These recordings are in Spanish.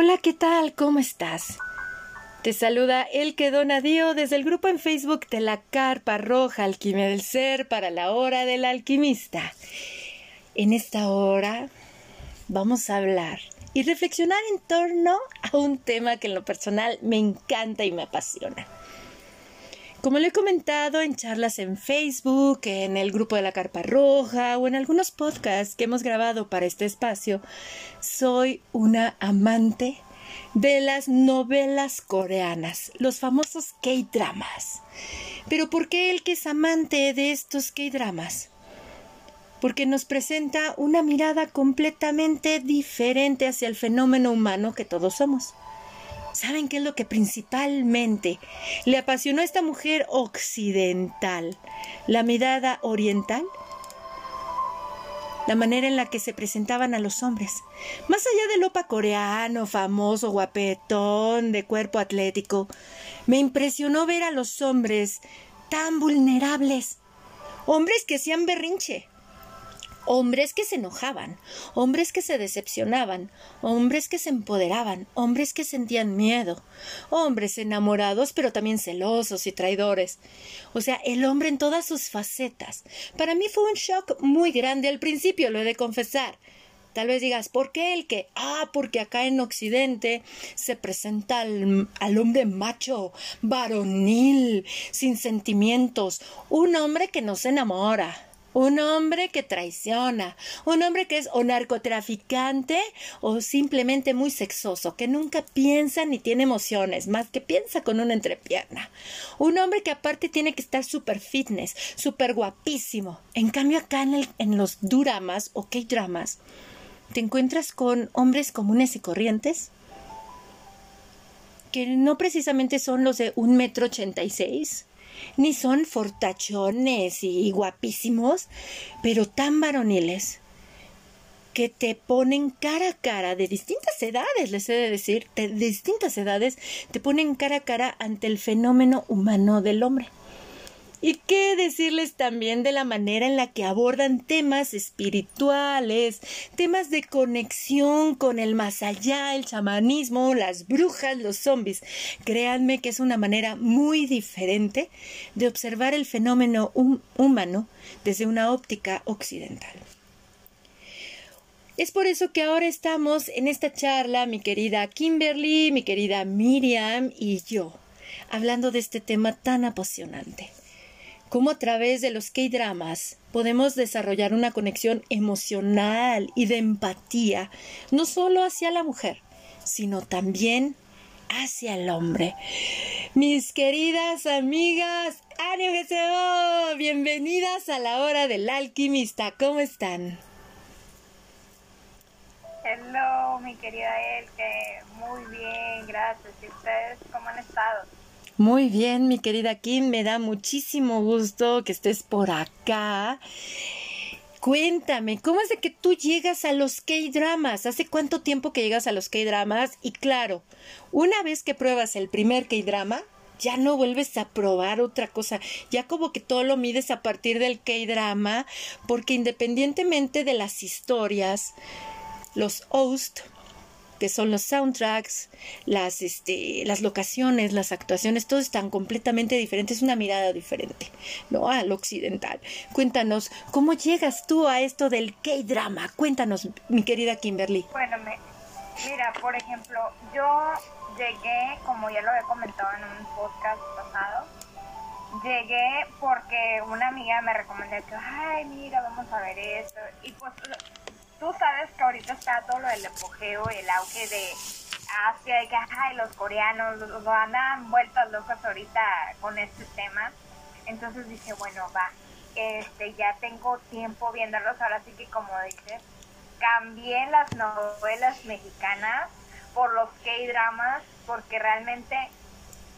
Hola, ¿qué tal? ¿Cómo estás? Te saluda El que Donadío desde el grupo en Facebook de la Carpa Roja Alquimia del Ser para la Hora del Alquimista. En esta hora vamos a hablar y reflexionar en torno a un tema que en lo personal me encanta y me apasiona. Como lo he comentado en charlas en Facebook, en el grupo de la Carpa Roja o en algunos podcasts que hemos grabado para este espacio, soy una amante de las novelas coreanas, los famosos K-dramas. Pero ¿por qué el que es amante de estos K-dramas? Porque nos presenta una mirada completamente diferente hacia el fenómeno humano que todos somos. ¿Saben qué es lo que principalmente le apasionó a esta mujer occidental? La mirada oriental. La manera en la que se presentaban a los hombres. Más allá del opa coreano, famoso, guapetón, de cuerpo atlético, me impresionó ver a los hombres tan vulnerables. Hombres que hacían berrinche, hombres que se enojaban, hombres que se decepcionaban, hombres que se empoderaban, hombres que sentían miedo, hombres enamorados pero también celosos y traidores. O sea, el hombre en todas sus facetas. Para mí fue un shock muy grande al principio, lo he de confesar. Tal vez digas, ¿por qué el que? Ah, porque acá en Occidente se presenta al, al, hombre macho, varonil, sin sentimientos, un hombre que no se enamora, un hombre que traiciona, un hombre que es o narcotraficante o simplemente muy sexoso, que nunca piensa ni tiene emociones, más que piensa con una entrepierna. Un hombre que aparte tiene que estar súper fitness, súper guapísimo. En cambio acá en, en los duramas o K-dramas, te encuentras con hombres comunes y corrientes que no precisamente son los de un metro ochenta y seis, ni son fortachones y guapísimos, pero tan varoniles que te ponen cara a cara de distintas edades, les he de decir, de distintas edades, te ponen cara a cara ante el fenómeno humano del hombre. ¿Y qué decirles también de la manera en la que abordan temas espirituales, temas de conexión con el más allá, el chamanismo, las brujas, los zombies? Créanme que es una manera muy diferente de observar el fenómeno humano desde una óptica occidental. Es por eso que ahora estamos en esta charla, mi querida Kimberly, mi querida Miriam y yo, hablando de este tema tan apasionante cómo a través de los K-dramas podemos desarrollar una conexión emocional y de empatía, no solo hacia la mujer, sino también hacia el hombre. Mis queridas amigas, ¡Ánimo Bienvenidas a la hora del alquimista. ¿Cómo están? Hello, mi querida Elke. Muy bien, gracias. ¿Y ustedes cómo han estado? Muy bien, mi querida Kim, me da muchísimo gusto que estés por acá. Cuéntame, ¿cómo es de que tú llegas a los K-dramas? ¿Hace cuánto tiempo que llegas a los K-dramas? Y claro, una vez que pruebas el primer K-drama, ya no vuelves a probar otra cosa, ya como que todo lo mides a partir del K-drama, porque independientemente de las historias, los hosts que son los soundtracks, las, este, las locaciones, las actuaciones, todo están completamente diferentes, es una mirada diferente, ¿no? Al occidental. Cuéntanos, ¿cómo llegas tú a esto del K-drama? Cuéntanos, mi querida Kimberly. Bueno, mira, por ejemplo, yo llegué, como ya lo he comentado en un podcast pasado, llegué porque una amiga me recomendó que, ay, mira, vamos a ver esto. Y pues tú sabes que ahorita está todo lo del apogeo, el auge de Asia, y que ay, los coreanos lo andan vueltos locos ahorita con este tema. Entonces dije, bueno, va, este, ya tengo tiempo viéndolos, ahora sí que como dices, cambié las novelas mexicanas por los K-dramas, porque realmente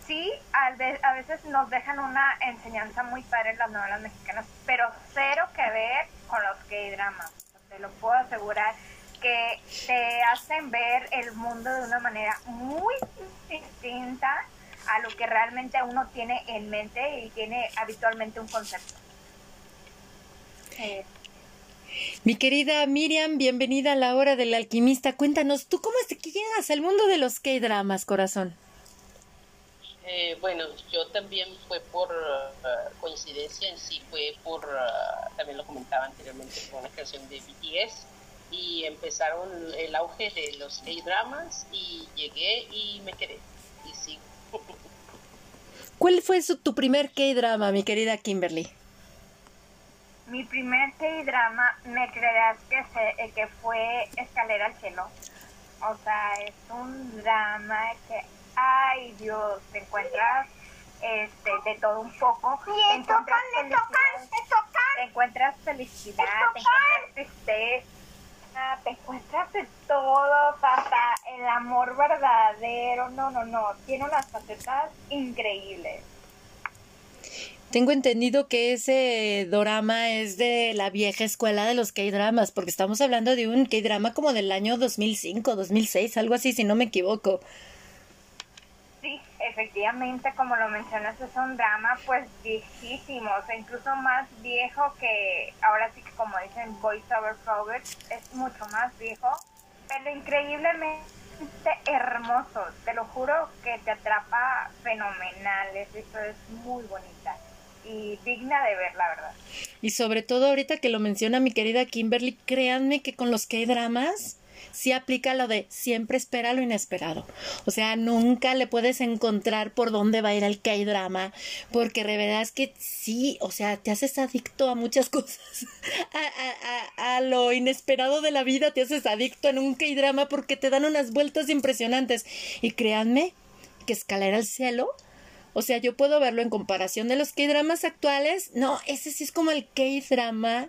sí, a veces nos dejan una enseñanza muy padre en las novelas mexicanas, pero cero que ver con los K-dramas te lo puedo asegurar, que te hacen ver el mundo de una manera muy distinta a lo que realmente uno tiene en mente y tiene habitualmente un concepto. Mi querida Miriam, bienvenida a la hora del alquimista. Cuéntanos, ¿tú cómo es que llegas al mundo de los K-dramas, corazón? Eh, bueno, yo también fue por uh, coincidencia en sí, fue por, uh, también lo comentaba anteriormente, con una canción de BTS y empezaron el auge de los K-dramas y llegué y me quedé y sí. ¿Cuál fue tu primer K-drama, mi querida Kimberly? Mi primer K-drama, me creerás que, se, que fue Escalera al Cielo. O sea, es un drama que, ay Dios, te encuentras este, de todo un poco. te encuentras Te encuentras felicidad, te encuentras tristeza te encuentras de todo, hasta el amor verdadero, no, no, no, tiene unas facetas increíbles. Tengo entendido que ese drama es de la vieja escuela de los K-dramas, porque estamos hablando de un K-drama como del año 2005, 2006, algo así, si no me equivoco efectivamente, como lo mencionas, es un drama pues viejísimo, o sea, incluso más viejo que, ahora sí que como dicen Voice Over Forward, es mucho más viejo, pero increíblemente hermoso, te lo juro que te atrapa fenomenal, eso es muy bonita y digna de ver, la verdad. Y sobre todo ahorita que lo menciona mi querida Kimberly, créanme que con los que dramas sí aplica lo de siempre espera lo inesperado. O sea, nunca le puedes encontrar por dónde va a ir el K-drama, porque es que sí, o sea, te haces adicto a muchas cosas, a, a, a, lo inesperado de la vida, te haces adicto en un K-drama porque te dan unas vueltas impresionantes. Y créanme que escalar al cielo o sea, yo puedo verlo en comparación de los K-dramas actuales. No, ese sí es como el K-drama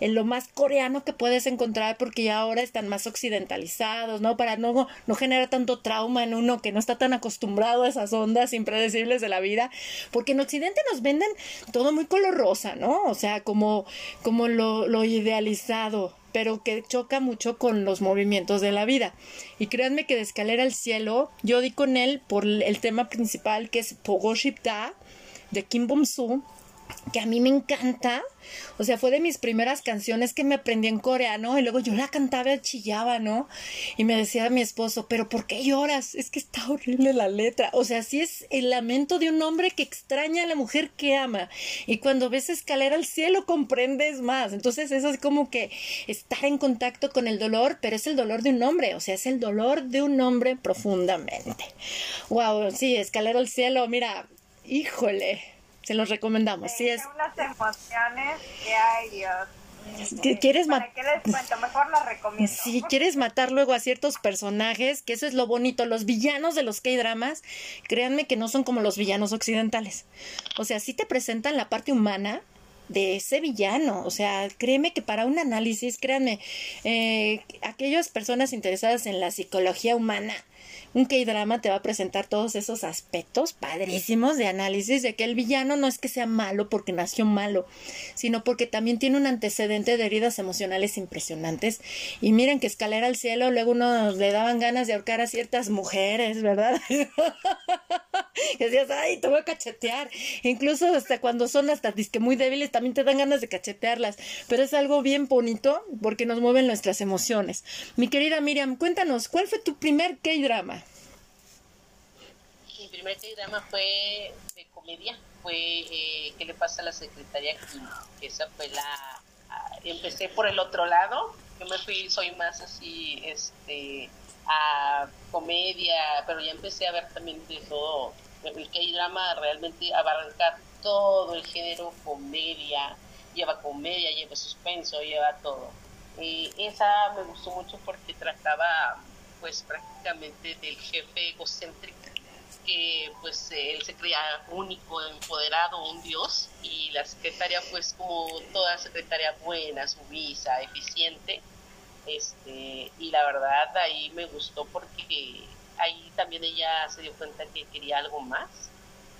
en lo más coreano que puedes encontrar porque ya ahora están más occidentalizados, ¿no? Para no, no generar tanto trauma en uno que no está tan acostumbrado a esas ondas impredecibles de la vida, porque en Occidente nos venden todo muy color rosa, ¿no? O sea, como, como lo, lo idealizado, pero que choca mucho con los movimientos de la vida. Y créanme que de escalera al cielo, yo di con él por el tema principal que es Pogoshipta de Kim Bom-soo que a mí me encanta. O sea, fue de mis primeras canciones que me aprendí en coreano y luego yo la cantaba y chillaba, ¿no? Y me decía a mi esposo, pero ¿por qué lloras? Es que está horrible la letra. O sea, sí es el lamento de un hombre que extraña a la mujer que ama. Y cuando ves escalera al cielo comprendes más. Entonces eso es como que estar en contacto con el dolor, pero es el dolor de un hombre. O sea, es el dolor de un hombre profundamente. Wow, sí, escalera al cielo, mira, híjole se los recomendamos. Sí, es... unas emociones que, ay Dios. ¿Quieres. Si quieres matar luego a ciertos personajes, que eso es lo bonito, los villanos de los K-dramas, créanme que no son como los villanos occidentales. O sea, sí te presentan la parte humana de ese villano. O sea, créeme que para un análisis, créanme, eh, aquellas personas interesadas en la psicología humana, un K-drama te va a presentar todos esos aspectos padrísimos de análisis de que el villano no es que sea malo porque nació malo, sino porque también tiene un antecedente de heridas emocionales impresionantes. Y miren que escalera al cielo, luego uno le daban ganas de ahorcar a ciertas mujeres, ¿verdad? que decías, ay, te voy a cachetear. Incluso hasta cuando son hasta disque muy débiles, también te dan ganas de cachetearlas. Pero es algo bien bonito porque nos mueven nuestras emociones. Mi querida Miriam, cuéntanos, ¿cuál fue tu primer K-drama? Primer drama fue de comedia, fue eh, ¿Qué le pasa a la secretaria Kim? Esa fue la... Empecé por el otro lado, yo me fui, soy más así, este, a comedia, pero ya empecé a ver también de todo. El K-drama realmente abarca todo el género comedia, lleva comedia, lleva suspenso, lleva todo. Y esa me gustó mucho porque trataba pues prácticamente del jefe egocéntrico que pues él se creía único, empoderado, un dios, y la secretaria pues como toda secretaria buena, sumisa, eficiente, este, y la verdad ahí me gustó porque ahí también ella se dio cuenta que quería algo más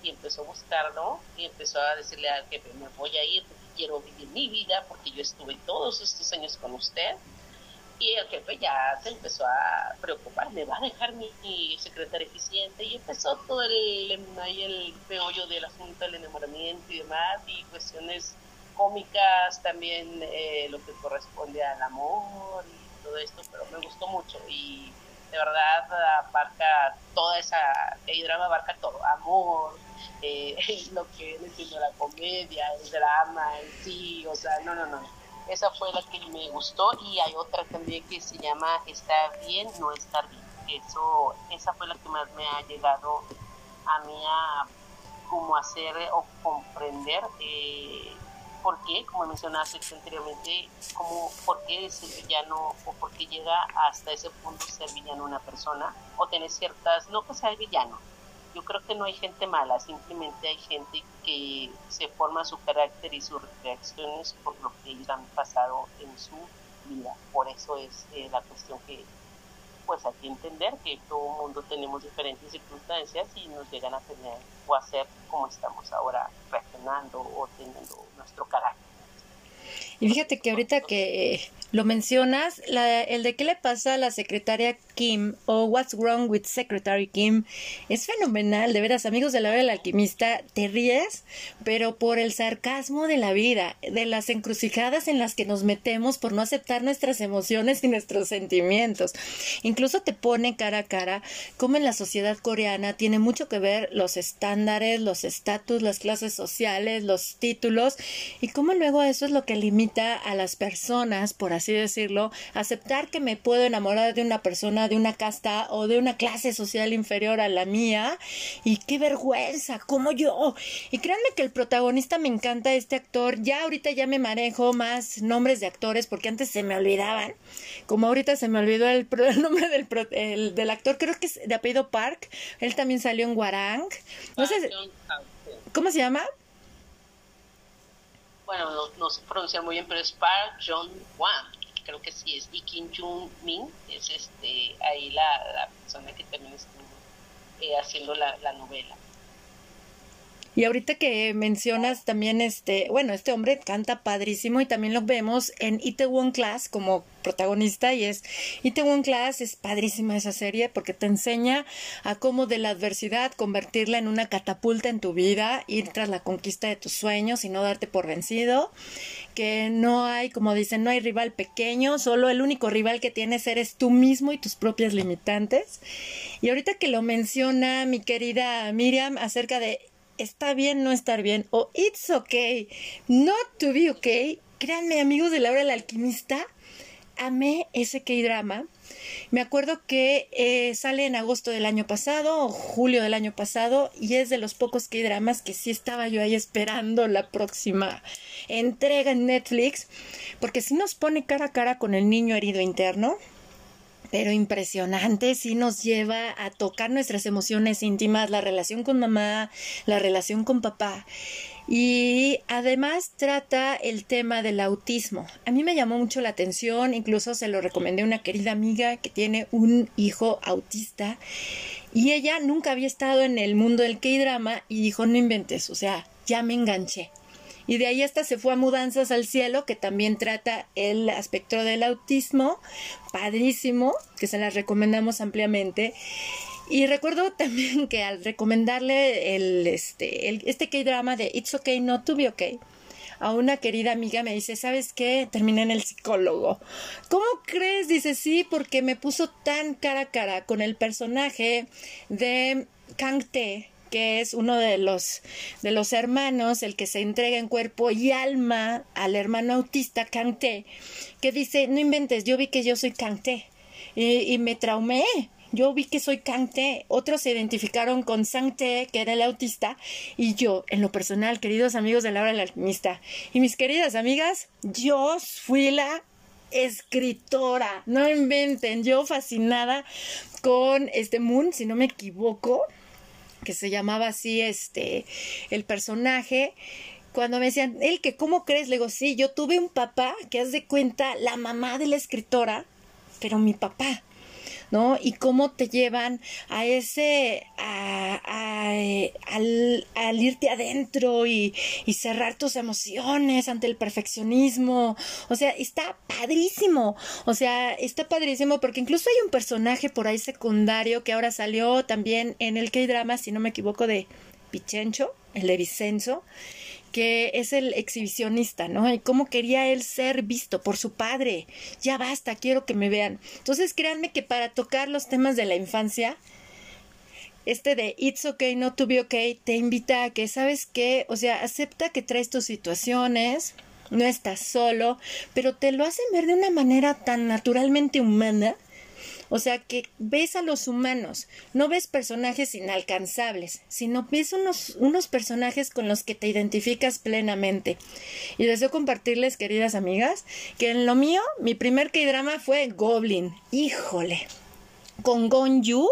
y empezó a buscarlo y empezó a decirle al jefe, me voy a ir porque quiero vivir mi vida, porque yo estuve todos estos años con usted y el jefe ya se empezó a preocupar, me va a dejar mi, secretaria eficiente y empezó todo el, ahí el peollo del asunto del enamoramiento y demás y cuestiones cómicas, también eh, lo que corresponde al amor y todo esto, pero me gustó mucho y de verdad abarca toda esa, el drama abarca todo, amor, eh, lo que viene siendo la comedia, el drama en sí, o sea, no, no, no. Esa fue la que me gustó y hay otra también que se llama Está bien, no estar bien. Eso, esa fue la que más me ha llegado a mí a como hacer o comprender eh, por qué, como mencionaste anteriormente, como, por qué es villano o por qué llega hasta ese punto ser villano una persona o tener ciertas, no que sea el villano, yo creo que no hay gente mala, simplemente hay gente que se forma su carácter y sus reacciones por lo que ellos han pasado en su vida. Por eso es eh, la cuestión que pues hay que entender que todo mundo tenemos diferentes circunstancias y nos llegan a tener o a ser como estamos ahora reaccionando o teniendo nuestro carácter. Y fíjate que ahorita que lo mencionas, el de qué le pasa a la secretaria Kim o What's Wrong with Secretary Kim es fenomenal, de veras, amigos de la hora del alquimista, te ríes, pero por el sarcasmo de la vida, de las encrucijadas en las que nos metemos por no aceptar nuestras emociones y nuestros sentimientos. Incluso te pone cara a cara cómo en la sociedad coreana tiene mucho que ver los estándares, los estatus, las clases sociales, los títulos y cómo luego eso es lo que limita a las personas, por así decirlo, aceptar que me puedo enamorar de una persona de una casta o de una clase social inferior a la mía y qué vergüenza, como yo. Y créanme que el protagonista me encanta este actor, ya ahorita ya me manejo más nombres de actores porque antes se me olvidaban, como ahorita se me olvidó el, nombre del, del actor, creo que es de apellido Park, él también salió en Warang. No sé, ¿Cómo se llama? Bueno, no, no se pronuncia muy bien, pero es Park John Wan creo que sí es, y Kim Jung Min es este ahí la, persona que también estuvo eh, haciendo la, la novela. Y ahorita que mencionas también este, bueno, este hombre canta padrísimo y también lo vemos en Itaewon Class como protagonista y es Itaewon Class es padrísima esa serie porque te enseña a cómo de la adversidad convertirla en una catapulta en tu vida, ir tras la conquista de tus sueños y no darte por vencido, que no hay, como dicen, no hay rival pequeño, solo el único rival que tienes eres tú mismo y tus propias limitantes. Y ahorita que lo menciona mi querida Miriam acerca de está bien no estar bien o it's okay not to be okay. Créanme, amigos de Laura el alquimista, amé ese K-drama. Me acuerdo que eh, sale en agosto del año pasado o julio del año pasado y es de los pocos K-dramas que sí estaba yo ahí esperando la próxima entrega en Netflix porque sí nos pone cara a cara con el niño herido interno pero impresionante, sí nos lleva a tocar nuestras emociones íntimas, la relación con mamá, la relación con papá. Y además trata el tema del autismo. A mí me llamó mucho la atención, incluso se lo recomendé a una querida amiga que tiene un hijo autista y ella nunca había estado en el mundo del K-drama y dijo, no inventes, o sea, ya me enganché y de ahí hasta se fue a Mudanzas al Cielo, que también trata el aspecto del autismo, padrísimo, que se las recomendamos ampliamente. Y recuerdo también que al recomendarle el, este, este K-drama de It's Okay Not to Be Okay, a una querida amiga me dice, ¿sabes qué? Terminé en el psicólogo. ¿Cómo crees? Dice, sí, porque me puso tan cara a cara con el personaje de Kang Tae que es uno de los, de los hermanos, el que se entrega en cuerpo y alma al hermano autista Kangté, que dice, no inventes, yo vi que yo soy Kangté y, y me traumé. Yo vi que soy Kangté, otros se identificaron con Sangté, que era el autista, y yo, en lo personal, queridos amigos de la hora del alquimista, y mis queridas amigas, yo fui la escritora, no inventen, yo fascinada con este Moon, si no me equivoco, que se llamaba así este el personaje cuando me decían, el que, ¿cómo crees? Le digo, sí, yo tuve un papá que haz de cuenta la mamá de la escritora, pero mi papá. ¿No? Y cómo te llevan a ese, a, al, al, irte adentro y, y, cerrar tus emociones ante el perfeccionismo. O sea, está padrísimo. O sea, está padrísimo porque incluso hay un personaje por ahí secundario que ahora salió también en el K-drama, si no me equivoco, de Pichencho, el de Vicenzo, que es el exhibicionista, ¿no? Y cómo quería él ser visto por su padre. Ya basta, quiero que me vean. Entonces, créanme que para tocar los temas de la infancia, este de It's okay not to be okay te invita a que, ¿sabes qué? O sea, acepta que traes tus situaciones, no estás solo, pero te lo hacen ver de una manera tan naturalmente humana o sea que ves a los humanos, no ves personajes inalcanzables, sino ves unos, unos personajes con los que te identificas plenamente. Y deseo compartirles, queridas amigas, que en lo mío, mi primer K-drama fue Goblin. Híjole. Con Gon Yu.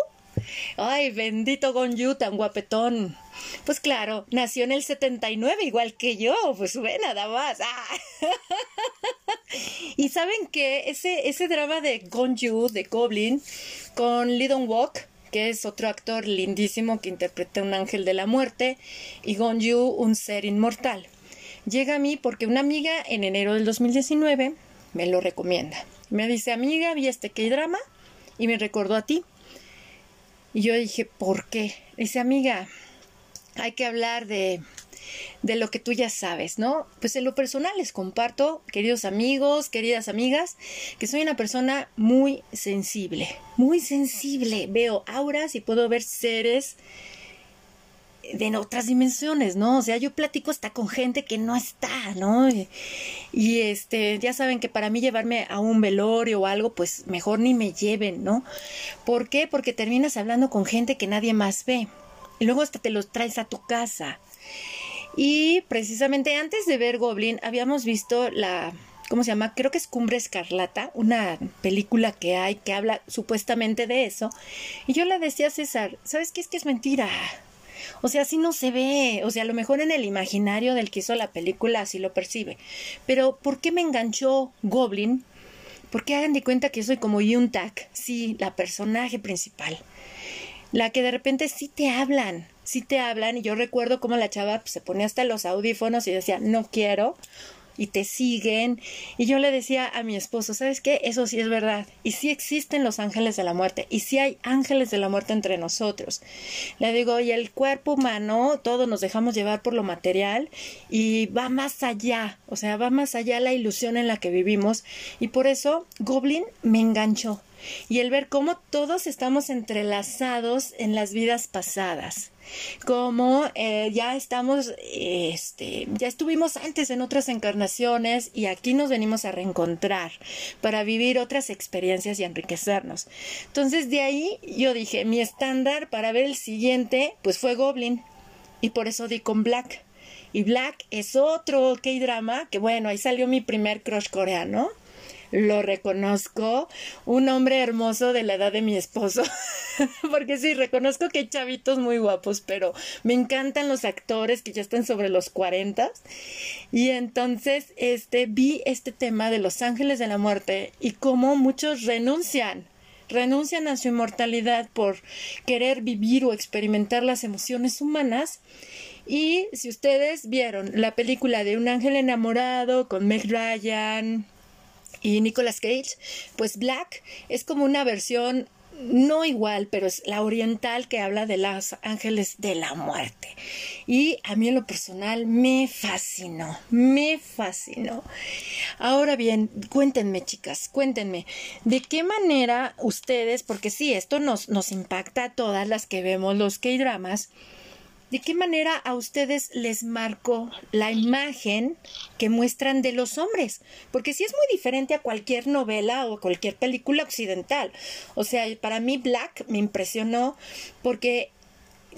Ay, bendito Gon Yu, tan guapetón. Pues claro, nació en el 79 igual que yo, pues ve nada más. Ah. y saben que ese, ese drama de Gonju, de Goblin, con Lee Walk, que es otro actor lindísimo que interpreta un ángel de la muerte, y Gonju, un ser inmortal. Llega a mí porque una amiga en enero del 2019 me lo recomienda. Me dice, amiga, vi este K-drama y me recordó a ti. Y yo dije, ¿por qué? Dice, amiga, hay que hablar de, de lo que tú ya sabes, ¿no? Pues en lo personal les comparto, queridos amigos, queridas amigas, que soy una persona muy sensible, muy sensible. Veo auras y puedo ver seres de otras dimensiones, ¿no? O sea, yo platico hasta con gente que no está, ¿no? Y, y, este, ya saben que para mí llevarme a un velorio o algo, pues mejor ni me lleven, ¿no? ¿Por qué? Porque terminas hablando con gente que nadie más ve y luego hasta te los traes a tu casa. Y precisamente antes de ver Goblin habíamos visto la, ¿cómo se llama? Creo que es Cumbre Escarlata, una película que hay que habla supuestamente de eso. Y yo le decía a César, ¿sabes qué es que es mentira? O sea, así no se ve. O sea, a lo mejor en el imaginario del que hizo la película así lo percibe. Pero ¿por qué me enganchó Goblin? Porque hagan de cuenta que soy como Yuntak, sí, la personaje principal la que de repente sí te hablan, sí te hablan y yo recuerdo cómo la chava pues, se ponía hasta los audífonos y decía no quiero y te siguen y yo le decía a mi esposo sabes qué eso sí es verdad y sí existen los ángeles de la muerte y sí hay ángeles de la muerte entre nosotros le digo y el cuerpo humano todos nos dejamos llevar por lo material y va más allá o sea va más allá la ilusión en la que vivimos y por eso Goblin me enganchó y el ver cómo todos estamos entrelazados en las vidas pasadas como eh, ya estamos, este, ya estuvimos antes en otras encarnaciones y aquí nos venimos a reencontrar para vivir otras experiencias y enriquecernos. Entonces de ahí yo dije, mi estándar para ver el siguiente, pues fue Goblin y por eso di con Black. Y Black es otro K-drama que bueno, ahí salió mi primer crush coreano lo reconozco, un hombre hermoso de la edad de mi esposo, porque sí, reconozco que hay chavitos muy guapos, pero me encantan los actores que ya están sobre los 40 y entonces este vi este tema de los ángeles de la muerte y cómo muchos renuncian renuncian a su inmortalidad por querer vivir o experimentar las emociones humanas. Y si ustedes vieron la película de Un ángel enamorado con Meg Ryan, y Nicolas Cage, pues Black es como una versión no igual, pero es la oriental que habla de los ángeles de la muerte. Y a mí en lo personal me fascinó, me fascinó. Ahora bien, cuéntenme chicas, cuéntenme, ¿de qué manera ustedes, porque sí, esto nos, nos impacta a todas las que vemos los K-dramas, ¿De qué manera a ustedes les marcó la imagen que muestran de los hombres? Porque sí es muy diferente a cualquier novela o cualquier película occidental. O sea, para mí Black me impresionó porque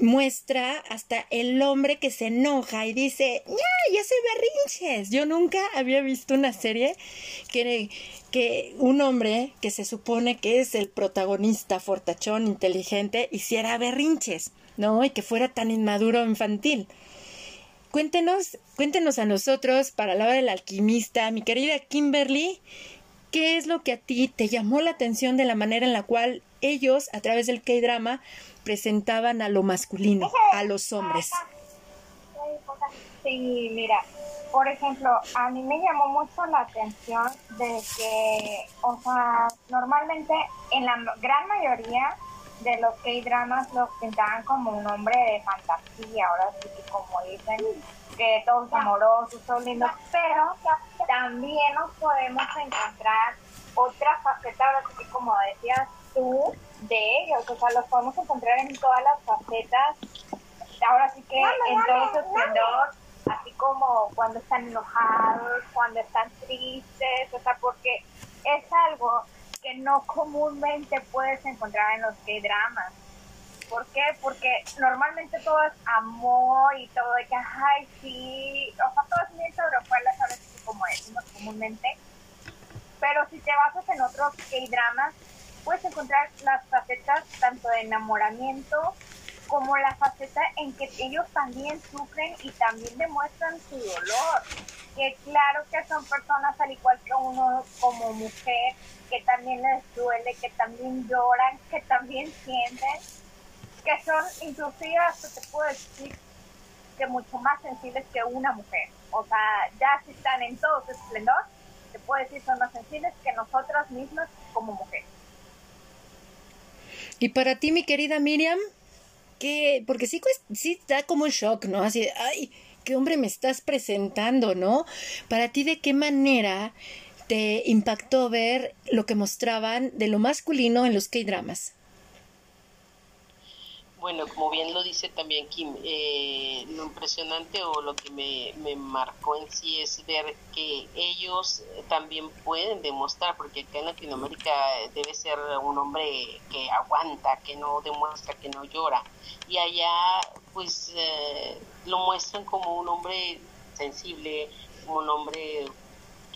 muestra hasta el hombre que se enoja y dice, ya, ya se berrinches. Yo nunca había visto una serie que, que un hombre que se supone que es el protagonista fortachón, inteligente, hiciera berrinches. ¿no? Y que fuera tan inmaduro infantil. Cuéntenos, cuéntenos a nosotros, para la hora del alquimista, mi querida Kimberly, ¿qué es lo que a ti te llamó la atención de la manera en la cual ellos, a través del K-drama, presentaban a lo masculino, a los hombres? Sí, mira, por ejemplo, a mí me llamó mucho la atención de que, o sea, normalmente en la gran mayoría de los K-dramas los pintaban como un hombre de fantasía, ahora sí que como dicen, que todos amorosos, todos lindos, pero también nos podemos encontrar otra faceta, ahora sí que como decías tú, de ellos, o sea, los podemos encontrar en todas las facetas, ahora sí que en todo su esplendor, así como cuando están enojados, cuando están tristes, o sea, porque es algo que no comúnmente puedes encontrar en los K-dramas. ¿Por qué? Porque normalmente todo es amor y todo de que, ay, sí, o sea, todo es muy sobre ¿sabes? Como decimos comúnmente. Pero si te basas en otros K-dramas, puedes encontrar las facetas tanto de enamoramiento como la faceta en que ellos también sufren y también demuestran su dolor. Que claro que son personas al igual que uno como mujer, que también les duele, que también lloran, que también sienten, que son inclusive hasta te puedo decir que mucho más sensibles que una mujer. O sea, ya si están en todo su esplendor, te puedo decir son más sensibles que nosotros mismos como mujeres. Y para ti, mi querida Miriam, ¿qué? Porque sí, sí da como un shock, ¿no? Así ay, qué hombre me estás presentando, ¿no? Para ti, ¿de qué manera te impactó ver lo que mostraban de lo masculino en los K-dramas? Bueno, como bien lo dice también Kim, eh, lo impresionante o lo que me, me, marcó en sí es ver que ellos también pueden demostrar, porque acá en Latinoamérica debe ser un hombre que aguanta, que no demuestra, que no llora, y allá pues eh, lo muestran como un hombre sensible, como un hombre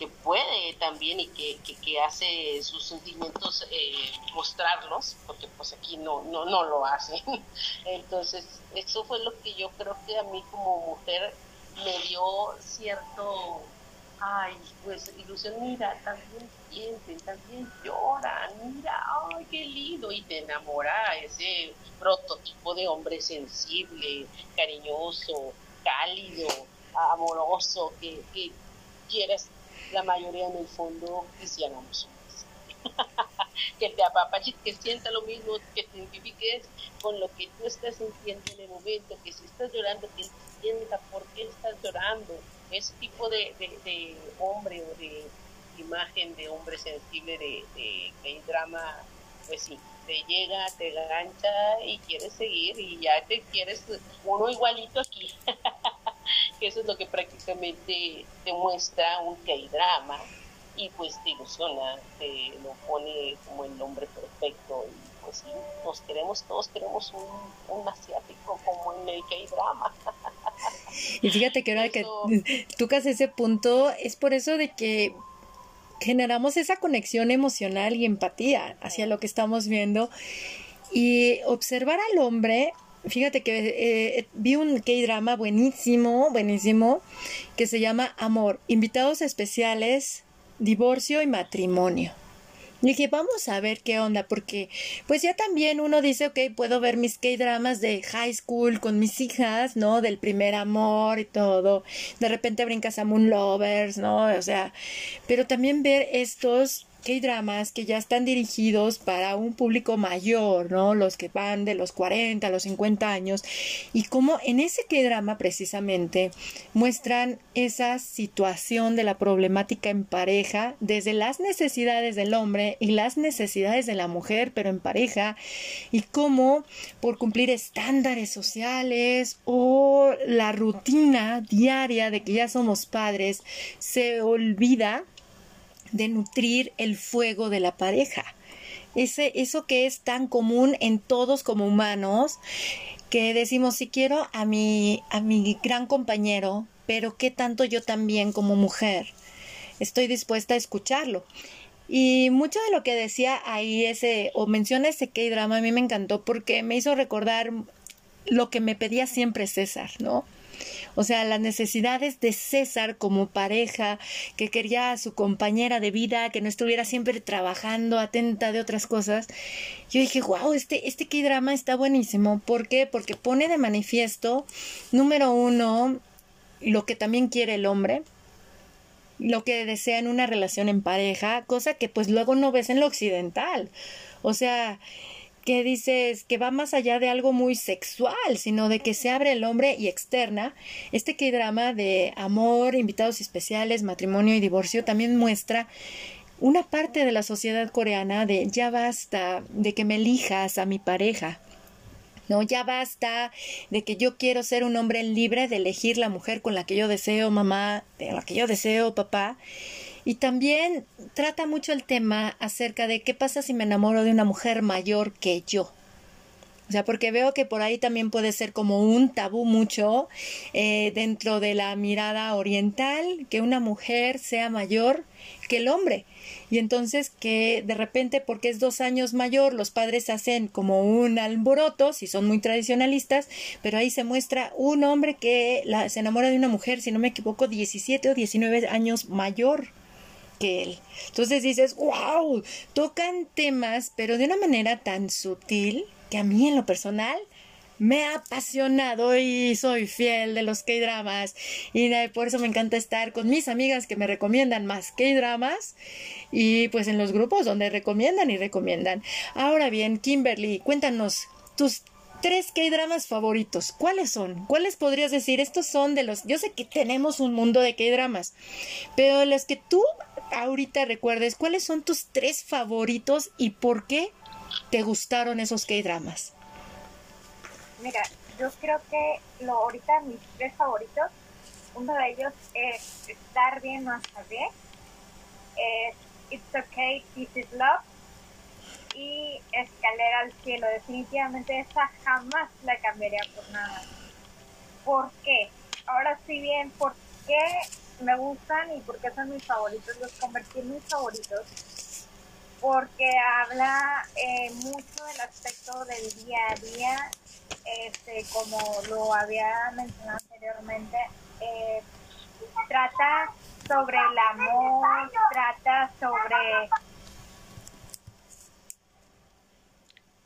puede también y que, que, hace sus sentimientos eh, mostrarlos, porque pues aquí no, no, no lo hace. Entonces, eso fue lo que yo creo que a mí como mujer me dio cierto, ay, pues ilusión, mira, también sienten, también lloran, mira, ay, qué lindo, y te enamora ese prototipo de hombre sensible, cariñoso, cálido, amoroso, que, que quieres la mayoría en el fondo quisiéramos que te apapache, que sienta lo mismo, que te identifiques con lo que tú estás sintiendo en el momento, que si estás llorando, que entienda por qué estás llorando. Ese tipo de, de, hombre o de imagen de hombre sensible de, de, drama, pues sí, te llega, te gancha y quieres seguir y ya te quieres uno igualito aquí. que eso es lo que prácticamente te muestra un K-drama y pues te ilusiona, te lo pone como el nombre perfecto y pues sí, nos queremos, todos queremos un, un asiático como en el K-drama. Y fíjate que ahora que tocas ese punto, es por eso de que generamos esa conexión emocional y empatía hacia lo que estamos viendo y observar al hombre Fíjate que eh, vi un K-drama buenísimo, buenísimo, que se llama Amor, invitados especiales, divorcio y matrimonio. Y dije, vamos a ver qué onda, porque pues ya también uno dice, ok, puedo ver mis K-dramas de high school con mis hijas, ¿no? Del primer amor y todo. De repente brincas a Moon Lovers, ¿no? O sea, pero también ver estos hay dramas que ya están dirigidos para un público mayor, ¿no? Los que van de los 40 a los 50 años. Y como en ese que drama precisamente muestran esa situación de la problemática en pareja desde las necesidades del hombre y las necesidades de la mujer, pero en pareja, y cómo por cumplir estándares sociales o la rutina diaria de que ya somos padres se olvida de nutrir el fuego de la pareja. Ese, eso que es tan común en todos como humanos, que decimos, si quiero a mi, a mi gran compañero, pero qué tanto yo también como mujer estoy dispuesta a escucharlo. Y mucho de lo que decía ahí ese, o menciona ese K-drama, a mí me encantó porque me hizo recordar lo que me pedía siempre César, ¿no? O sea, las necesidades de César como pareja, que quería a su compañera de vida, que no estuviera siempre trabajando, atenta de otras cosas. Yo dije, wow, este, este drama está buenísimo. ¿Por qué? Porque pone de manifiesto, número uno, lo que también quiere el hombre, lo que desea en una relación en pareja, cosa que pues luego no ves en lo occidental. O sea, que dices que va más allá de algo muy sexual, sino de que se abre el hombre y externa. Este que drama de amor, invitados especiales, matrimonio y divorcio también muestra una parte de la sociedad coreana de ya basta de que me elijas a mi pareja. No, ya basta de que yo quiero ser un hombre libre de elegir la mujer con la que yo deseo, mamá, de la que yo deseo, papá. Y también trata mucho el tema acerca de qué pasa si me enamoro de una mujer mayor que yo. O sea, porque veo que por ahí también puede ser como un tabú mucho eh, dentro de la mirada oriental que una mujer sea mayor que el hombre. Y entonces que de repente, porque es dos años mayor, los padres hacen como un alboroto, si son muy tradicionalistas, pero ahí se muestra un hombre que la, se enamora de una mujer, si no me equivoco, 17 o 19 años mayor que él. Entonces dices, wow, tocan temas, pero de una manera tan sutil que a mí en lo personal me ha apasionado y soy fiel de los K-dramas y por eso me encanta estar con mis amigas que me recomiendan más K-dramas y pues en los grupos donde recomiendan y recomiendan. Ahora bien, Kimberly, cuéntanos tus tres K-dramas favoritos. ¿Cuáles son? ¿Cuáles podrías decir? Estos son de los... Yo sé que tenemos un mundo de K-dramas, pero los que tú ahorita recuerdes, ¿cuáles son tus tres favoritos y por qué te gustaron esos K-dramas? Mira, yo creo que lo ahorita mis tres favoritos, uno de ellos es Estar bien no estar bien, es It's Okay, This is Love y Escalera al Cielo. Definitivamente esa jamás la cambiaría por nada. ¿Por qué? Ahora sí bien, ¿por qué me gustan y por qué son mis favoritos? Los convertí en mis favoritos porque habla eh, mucho del aspecto del día a día, este, como lo había mencionado anteriormente, eh, trata sobre el amor, trata sobre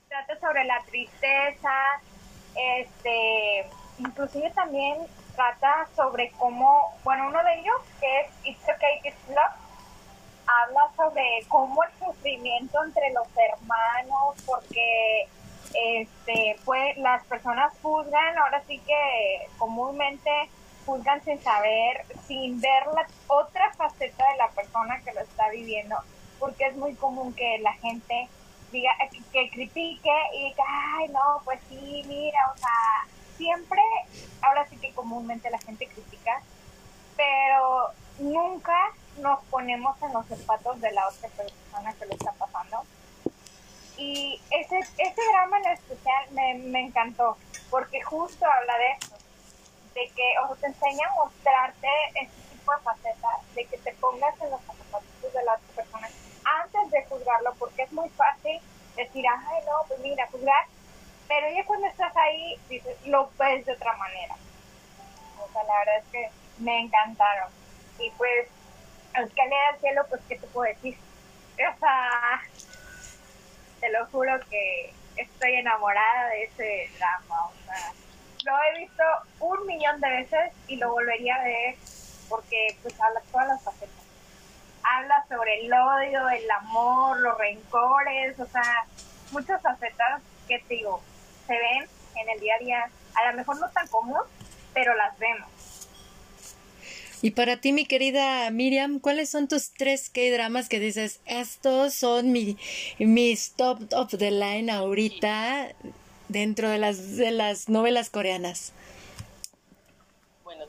trata sobre la tristeza, este, inclusive también trata sobre cómo, bueno, uno de ellos que es It's Okay, It's Love, habla sobre cómo el sufrimiento entre los hermanos, porque este, pues las personas juzgan, ahora sí que comúnmente juzgan sin saber, sin ver la otra faceta de la persona que lo está viviendo, porque es muy común que la gente diga, que critique y diga, ay, no, pues sí, mira, o sea, siempre, ahora sí que comúnmente la gente critica, pero nunca nos ponemos en los zapatos de la otra persona que lo está pasando. Y ese, ese drama en especial me, me encantó, porque justo habla de eso, de que o te enseña a mostrarte ese tipo de facetas, de que te pongas en los zapatos de la otra persona antes de juzgarlo, porque es muy fácil decir, ay, no, pues mira, juzgar, pero ya cuando estás ahí, dices, lo ves de otra manera. O sea, la verdad es que me encantaron. Y pues, escalera al cielo, pues, ¿qué te puedo decir? O sea, te lo juro que estoy enamorada de ese drama. O sea, lo he visto un millón de veces y lo volvería a ver porque pues habla todas las facetas habla sobre el odio, el amor, los rencores, o sea, muchas facetas que te digo, se ven en el día a día, a lo mejor no tan común, pero las vemos. Y para ti, mi querida Miriam, ¿cuáles son tus tres K-dramas que dices, estos son mi, mis top of the line ahorita dentro de las, de las novelas coreanas?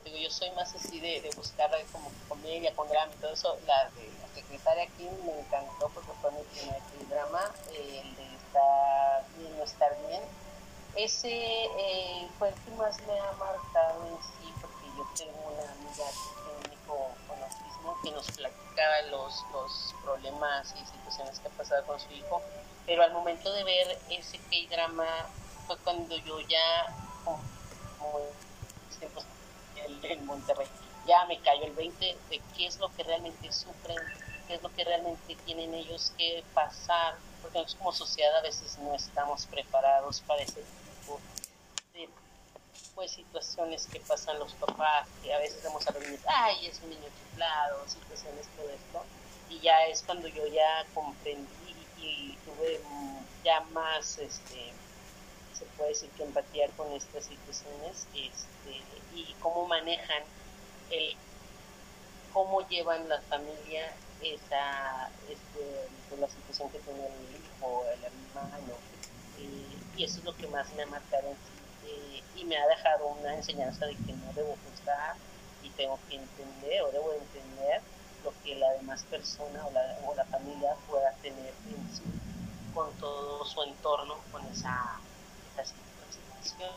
digo, yo soy más así de, de buscar como comedia, con drama y todo eso. La de la secretaria aquí me encantó porque fue mi primer drama, eh, el de estar bien o estar bien. Ese eh, fue el que más me ha marcado en sí, porque yo tengo una amiga técnico con autismo que nos platicaba los, los problemas y situaciones que ha pasado con su hijo, pero al momento de ver ese K-drama fue cuando yo ya, como, como en Monterrey. Ya me cayó el 20 de qué es lo que realmente sufren, qué es lo que realmente tienen ellos que pasar, porque nosotros como sociedad a veces no estamos preparados para ese tipo de pues, situaciones que pasan los papás, que a veces vemos a los niños, ay, es un niño chiflado, situaciones, todo esto. Y ya es cuando yo ya comprendí y tuve ya más, este, se puede decir que empatía con estas situaciones este, y cómo manejan el cómo llevan la familia esa este, pues, la situación que tiene el hijo, el hermano, y eso es lo que más me ha marcado eh, y me ha dejado una enseñanza de que no debo juzgar y tengo que entender o debo entender lo que la demás persona o la, o la familia pueda tener en sí con todo su entorno, con esa, esa situación.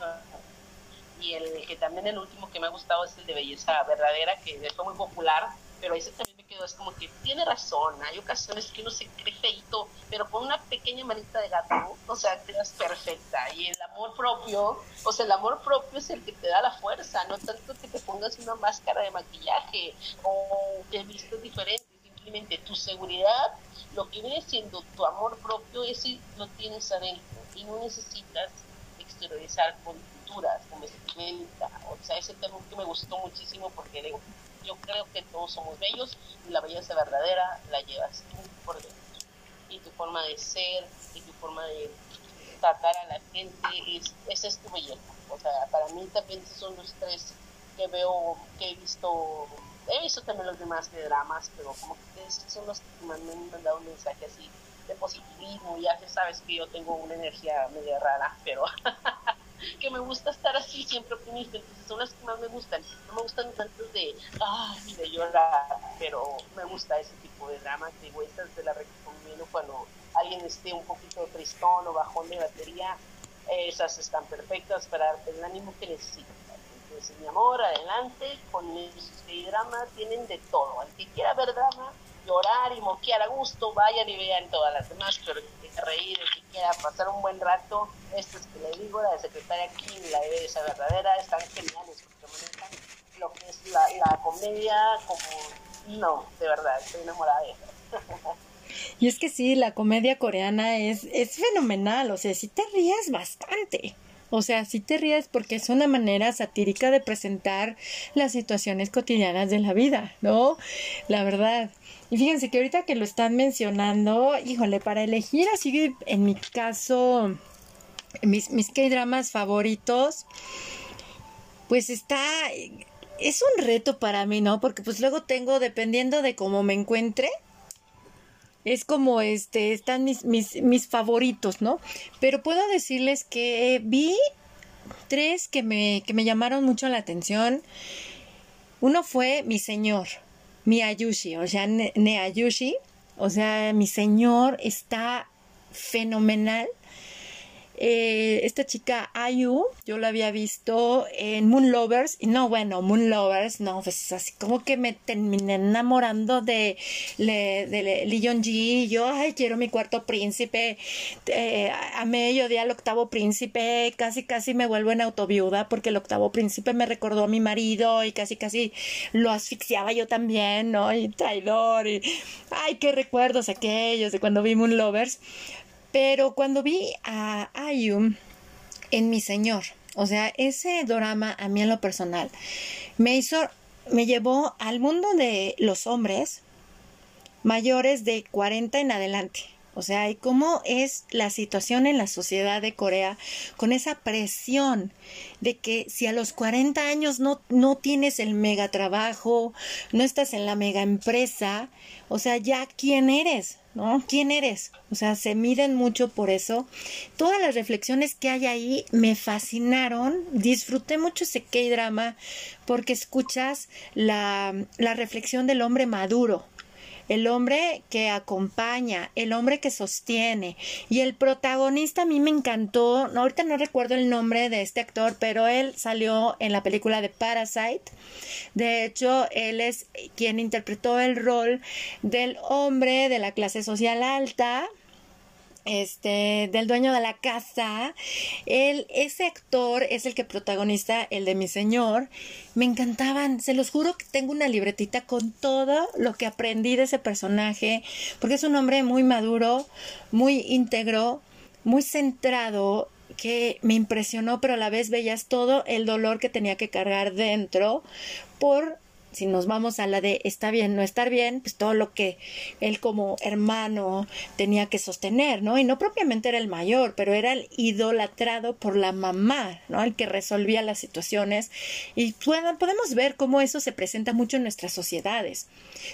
Y el que también el último que me ha gustado es el de Belleza Verdadera, que fue muy popular, pero ese también es como que tiene razón, hay ocasiones que uno se cree feito, pero con una pequeña manita de gato, o sea, quedas perfecta. Y el amor propio, o sea, el amor propio es el que te da la fuerza, no tanto que te pongas una máscara de maquillaje o que vistas diferente, simplemente tu seguridad, lo que viene siendo tu amor propio, ese lo tienes adentro y no necesitas exteriorizar con pinturas, con vestimenta, o sea, ese tema que me gustó muchísimo porque digo, yo creo que todos somos bellos y la belleza verdadera la llevas tú por dentro. Y tu forma de ser y tu forma de tratar a la gente, es, es tu belleza. O sea, para mí también son los tres que veo, que he visto, he visto también los demás de dramas, pero como que son los que me han mandado un mensaje así de positivismo, ya sabes que yo tengo una energía media rara, pero que me gusta estar así, siempre optimista, entonces son las que más me gustan. No me gustan tantos de, ay, de llorar, pero me gusta ese tipo de drama, digo, estas te la recomiendo cuando alguien esté un poquito tristón o bajón de batería, esas están perfectas para darte el ánimo que necesitas. Entonces, mi amor, adelante, con este drama tienen de todo. Al que quiera ver drama, llorar y moquear a gusto, vayan y vean todas las demás, pero que reír, que quiera pasar un buen rato, estas que le digo, la de secretaria aquí, la de esa verdadera, están geniales, porque manejan lo que es la, la comedia como, no, de verdad, estoy enamorada de ella. Y es que sí, la comedia coreana es, es fenomenal, o sea, sí te ríes bastante. O sea, sí te ríes porque es una manera satírica de presentar las situaciones cotidianas de la vida, ¿no? La verdad. Y fíjense que ahorita que lo están mencionando, híjole, para elegir así en mi caso mis, mis K-dramas favoritos, pues está es un reto para mí, ¿no? Porque pues luego tengo, dependiendo de cómo me encuentre, es como este, están mis, mis, mis favoritos, ¿no? Pero puedo decirles que vi tres que me, que me llamaron mucho la atención. Uno fue mi señor, mi Ayushi, o sea, Neayushi, o sea, mi señor está fenomenal. Eh, esta chica Ayu, yo la había visto en Moon Lovers, y no, bueno, Moon Lovers, no, pues así como que me terminé enamorando de, de, de Lee Ji, yo, ay, quiero mi cuarto príncipe, eh, amé y odié al octavo príncipe, casi casi me vuelvo en autoviuda porque el octavo príncipe me recordó a mi marido y casi casi lo asfixiaba yo también, ¿no? Y traidor, y ay, qué recuerdos aquellos de cuando vi Moon Lovers, pero cuando vi a Ayum en Mi Señor, o sea, ese drama a mí en lo personal me hizo, me llevó al mundo de los hombres mayores de 40 en adelante. O sea, y cómo es la situación en la sociedad de Corea con esa presión de que si a los 40 años no, no tienes el mega trabajo, no estás en la mega empresa, o sea, ya quién eres, ¿no? ¿Quién eres? O sea, se miden mucho por eso. Todas las reflexiones que hay ahí me fascinaron. Disfruté mucho ese K-drama porque escuchas la, la reflexión del hombre maduro, el hombre que acompaña, el hombre que sostiene. Y el protagonista a mí me encantó, ahorita no recuerdo el nombre de este actor, pero él salió en la película de Parasite. De hecho, él es quien interpretó el rol del hombre de la clase social alta, este, del dueño de la casa. Él, ese actor es el que protagoniza el de mi señor. Me encantaban, se los juro que tengo una libretita con todo lo que aprendí de ese personaje, porque es un hombre muy maduro, muy íntegro, muy centrado que me impresionó, pero a la vez veías todo el dolor que tenía que cargar dentro por si nos vamos a la de está bien, no estar bien, pues todo lo que él como hermano tenía que sostener, ¿no? Y no propiamente era el mayor, pero era el idolatrado por la mamá, ¿no? El que resolvía las situaciones. Y podemos ver cómo eso se presenta mucho en nuestras sociedades.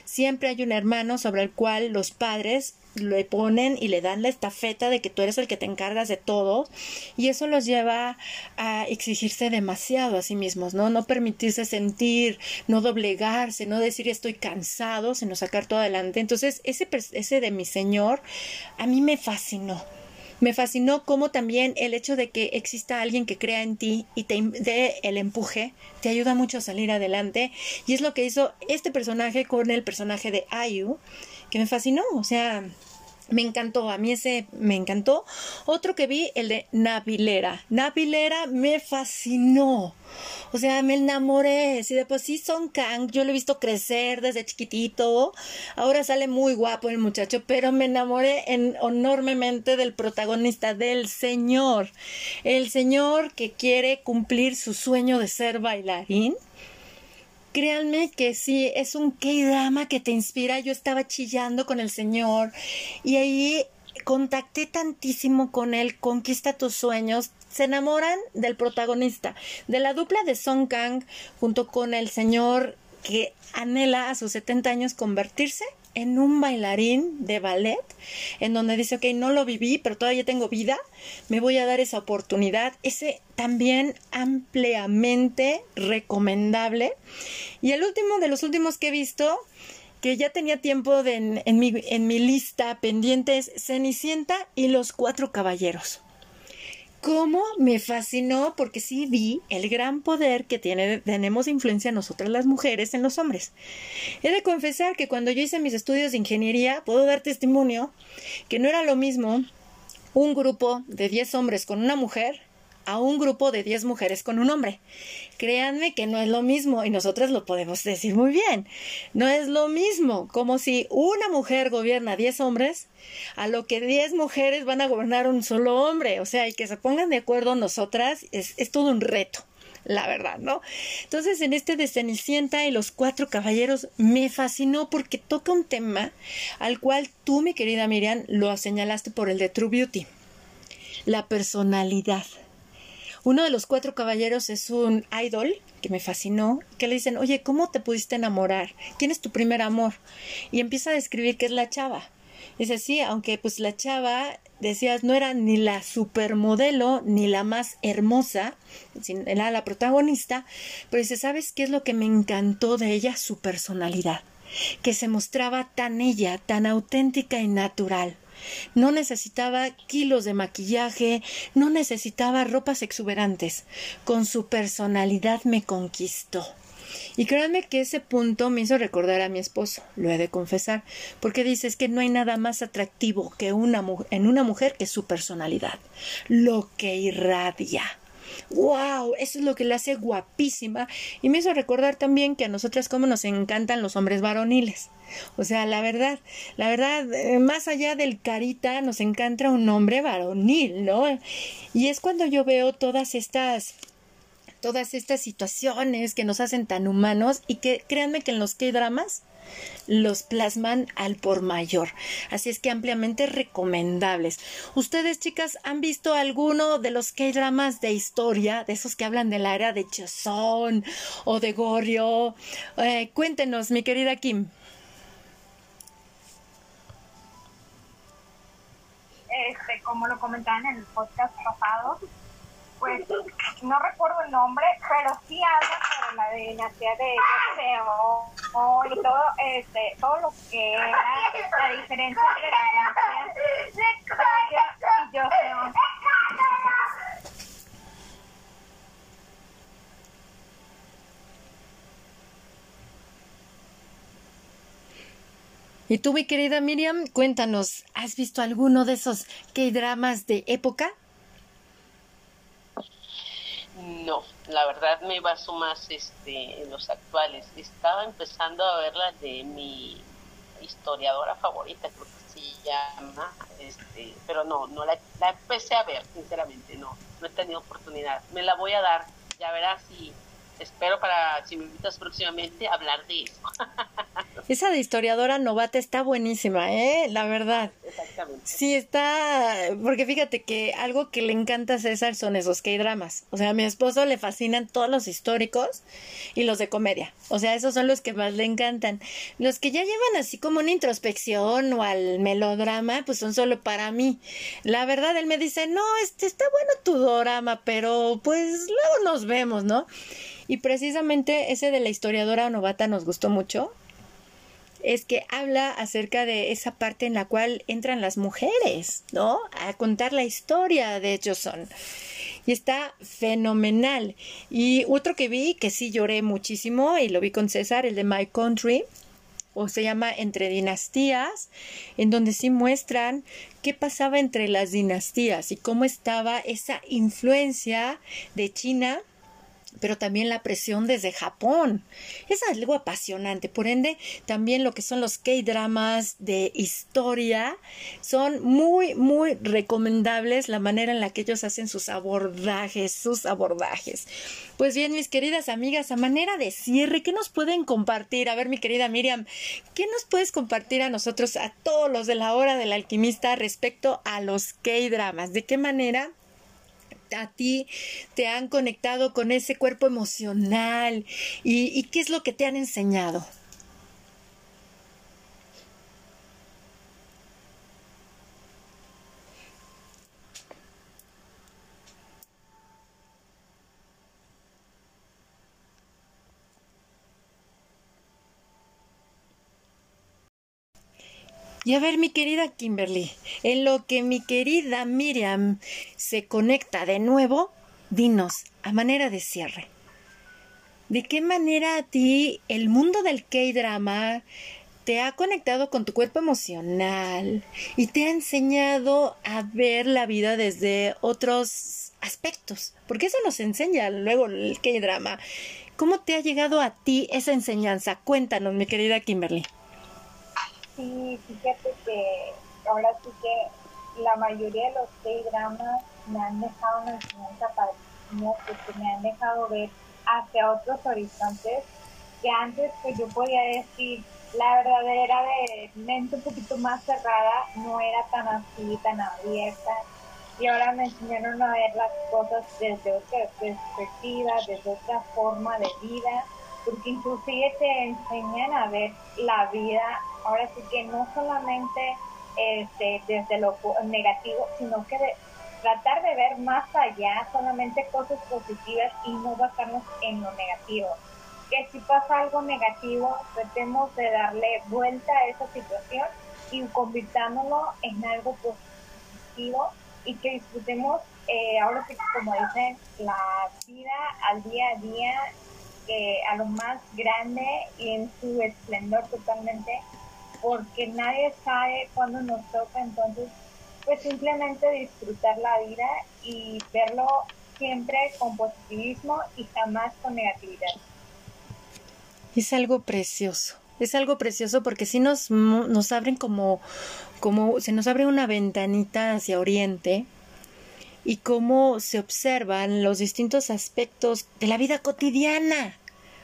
Siempre hay un hermano sobre el cual los padres le ponen y le dan la estafeta de que tú eres el que te encargas de todo y eso los lleva a exigirse demasiado a sí mismos, ¿no? No permitirse sentir, no doblegarse, no decir estoy cansado, sino sacar todo adelante. Entonces, ese, ese de mi señor a mí me fascinó. Me fascinó cómo también el hecho de que exista alguien que crea en ti y te dé el empuje te ayuda mucho a salir adelante. Y es lo que hizo este personaje con el personaje de Ayu, que me fascinó. O sea, me encantó, a mí ese me encantó. Otro que vi, el de Navilera. Navilera me fascinó. O sea, me enamoré. Si de por sí Son Kang, yo lo he visto crecer desde chiquitito. Ahora sale muy guapo el muchacho, pero me enamoré enormemente del protagonista, del señor. El señor que quiere cumplir su sueño de ser bailarín Créanme que sí, es un K-drama que te inspira. Yo estaba chillando con el Señor y ahí contacté tantísimo con él, conquista tus sueños. Se enamoran del protagonista, de la dupla de Song Kang junto con el señor que anhela a sus 70 años convertirse en un bailarín de ballet, en donde dice, ok, no lo viví, pero todavía tengo vida, me voy a dar esa oportunidad. Ese también ampliamente recomendable. Y el último de los últimos que he visto, que ya tenía tiempo de, en, mi, en mi lista pendiente, es Cenicienta y los Cuatro Caballeros cómo me fascinó porque sí vi el gran poder que tenemos influencia nosotras las mujeres en los hombres. He de confesar que cuando yo hice mis estudios de ingeniería, puedo dar testimonio que no era lo mismo un grupo de 10 hombres con una mujer a un grupo de 10 mujeres con un hombre. Créanme que no es lo mismo y nosotras lo podemos decir muy bien. No es lo mismo como si una mujer gobierna 10 hombres a lo que 10 mujeres van a gobernar un solo hombre. O sea, y que se pongan de acuerdo nosotras es, es todo un reto la verdad, ¿no? Entonces, en este de Cenicienta y los cuatro caballeros me fascinó porque toca un tema al cual tú, mi querida Miriam, lo señalaste por el de True Beauty, la personalidad. Uno de los cuatro caballeros es un idol que me fascinó, que le dicen, oye, ¿cómo te pudiste enamorar? ¿Quién es tu primer amor? Y empieza a describir que es la chava. Dice, sí, aunque pues la chava, decías, no era ni la supermodelo, ni la más hermosa, era la protagonista, pero dice, ¿sabes qué es lo que me encantó de ella? Su personalidad, que se mostraba tan ella, tan auténtica y natural. No necesitaba kilos de maquillaje, no necesitaba ropas exuberantes. Con su personalidad me conquistó. Y créanme que ese punto me hizo recordar a mi esposo, lo he de confesar, porque dices que no hay nada más atractivo que una en una mujer que su personalidad, lo que irradia. ¡Wow! Eso es lo que la hace guapísima. Y me hizo recordar también que a nosotras como nos encantan los hombres varoniles. O sea, la verdad, la verdad, eh, más allá del carita, nos encanta un hombre varonil, ¿no? Y es cuando yo veo todas estas todas estas situaciones que nos hacen tan humanos y que créanme que en los que dramas los plasman al por mayor. Así es que ampliamente recomendables. Ustedes, chicas, han visto alguno de los K-dramas de historia, de esos que hablan del área de Chazón o de Gorio? Eh, cuéntenos, mi querida Kim. Este, como lo comentaban en el podcast pasado, pues no recuerdo el nombre, pero sí habla sobre la dinastía de Joseo y todo, este, todo lo que era la diferencia entre la dinastía y Joseo. Y tú, mi querida Miriam, cuéntanos, ¿has visto alguno de esos K-dramas de época? No, la verdad me baso más este, en los actuales. Estaba empezando a ver las de mi historiadora favorita, creo que se llama, este, pero no, no la, la empecé a ver, sinceramente, no, no he tenido oportunidad. Me la voy a dar, ya verás si, espero para, si me invitas próximamente, hablar de eso. Esa de historiadora novata está buenísima, ¿eh? La verdad. Exactamente. Sí, está. Porque fíjate que algo que le encanta a César son esos K-dramas. O sea, a mi esposo le fascinan todos los históricos y los de comedia. O sea, esos son los que más le encantan. Los que ya llevan así como una introspección o al melodrama, pues son solo para mí. La verdad, él me dice, no, este está bueno tu drama, pero pues luego nos vemos, ¿no? Y precisamente ese de la historiadora novata nos gustó mucho es que habla acerca de esa parte en la cual entran las mujeres, ¿no? A contar la historia de Joseon. Y está fenomenal. Y otro que vi, que sí lloré muchísimo, y lo vi con César, el de My Country, o se llama Entre Dinastías, en donde sí muestran qué pasaba entre las dinastías y cómo estaba esa influencia de China pero también la presión desde Japón. Es algo apasionante. Por ende, también lo que son los K-dramas de historia son muy, muy recomendables la manera en la que ellos hacen sus abordajes, sus abordajes. Pues bien, mis queridas amigas, a manera de cierre, ¿qué nos pueden compartir? A ver, mi querida Miriam, ¿qué nos puedes compartir a nosotros, a todos los de la hora del alquimista, respecto a los K-dramas? ¿De qué manera? A ti te han conectado con ese cuerpo emocional y, qué es lo que te han enseñado. Y a ver, mi querida Kimberly, en lo que mi querida Miriam se conecta de nuevo, dinos, a manera de cierre, ¿de qué manera a ti el mundo del K-drama te ha conectado con tu cuerpo emocional y te ha enseñado a ver la vida desde otros aspectos? Porque eso nos enseña luego el K-drama. ¿Cómo te ha llegado a ti esa enseñanza? Cuéntanos, mi querida Kimberly sí, fíjate que ahora sí que la mayoría de los K-dramas me han dejado una enseñanza para porque me han dejado ver hacia otros horizontes que antes pues yo podía decir la verdadera de mente un poquito más cerrada no era tan así, tan abierta. Y ahora me enseñaron a ver las cosas desde otra perspectiva, desde otra forma de vida, porque inclusive te enseñan a ver la vida ahora sí que no solamente este, desde lo negativo, sino que de, tratar de ver más allá solamente cosas positivas y no basarnos en lo negativo. Que si pasa algo negativo, tratemos de darle vuelta a esa situación y convirtándolo en algo positivo y que disfrutemos, eh, ahora sí como dicen, la vida al día a día, eh, a lo más grande y en su esplendor totalmente porque nadie sabe cuándo nos toca, entonces pues simplemente disfrutar la vida y verlo siempre con positivismo y jamás con negatividad. Es algo precioso, es algo precioso porque si nos, nos abren como, como, se nos abre una ventanita hacia Oriente y cómo se observan los distintos aspectos de la vida cotidiana